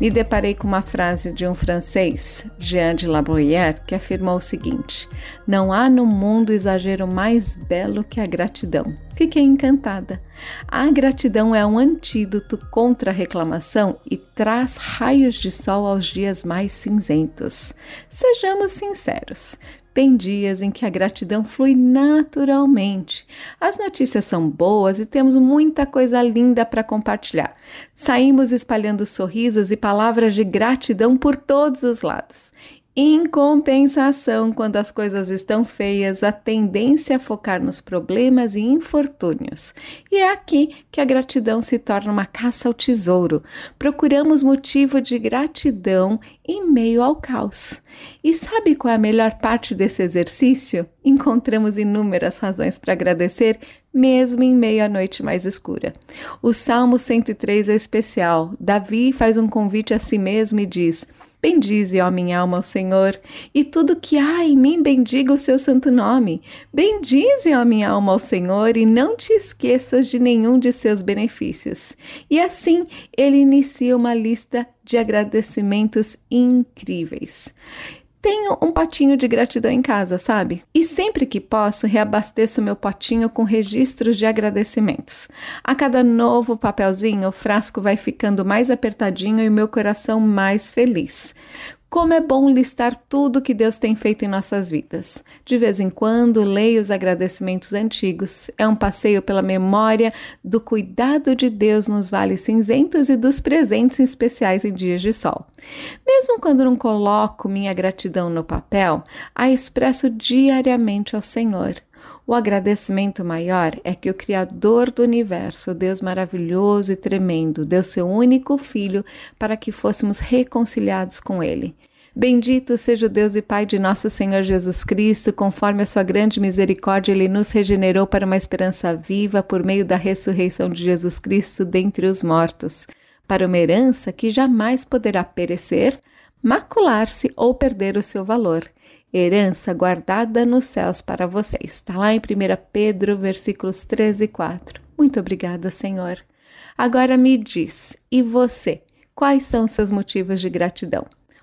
Me deparei com uma frase de um francês, Jean de La Bruyère, que afirmou o seguinte: Não há no mundo exagero mais belo que a gratidão. Fiquei encantada. A gratidão é um antídoto contra a reclamação e traz raios de sol aos dias mais cinzentos. Sejamos sinceros, tem dias em que a gratidão flui naturalmente. As notícias são boas e temos muita coisa linda para compartilhar. Saímos espalhando sorrisos e palavras de gratidão por todos os lados. Em compensação, quando as coisas estão feias, a tendência é focar nos problemas e infortúnios. E é aqui que a gratidão se torna uma caça ao tesouro. Procuramos motivo de gratidão em meio ao caos. E sabe qual é a melhor parte desse exercício? Encontramos inúmeras razões para agradecer, mesmo em meio à noite mais escura. O Salmo 103 é especial. Davi faz um convite a si mesmo e diz: Bendize, ó minha alma, ao Senhor, e tudo que há em mim bendiga o seu santo nome. Bendize, ó minha alma, ao Senhor, e não te esqueças de nenhum de seus benefícios. E assim ele inicia uma lista de agradecimentos incríveis. Tenho um potinho de gratidão em casa, sabe? E sempre que posso, reabasteço meu potinho com registros de agradecimentos. A cada novo papelzinho, o frasco vai ficando mais apertadinho e o meu coração mais feliz. Como é bom listar tudo que Deus tem feito em nossas vidas. De vez em quando, leio os agradecimentos antigos. É um passeio pela memória do cuidado de Deus nos vales cinzentos e dos presentes especiais em dias de sol. Mesmo quando não coloco minha gratidão no papel, a expresso diariamente ao Senhor. O agradecimento maior é que o Criador do universo, Deus maravilhoso e tremendo, deu seu único filho para que fôssemos reconciliados com Ele. Bendito seja o Deus e Pai de nosso Senhor Jesus Cristo, conforme a sua grande misericórdia, ele nos regenerou para uma esperança viva por meio da ressurreição de Jesus Cristo dentre os mortos, para uma herança que jamais poderá perecer, macular-se ou perder o seu valor herança guardada nos céus para vocês. Está lá em 1 Pedro, versículos 13 e 4. Muito obrigada, Senhor. Agora me diz, e você, quais são seus motivos de gratidão?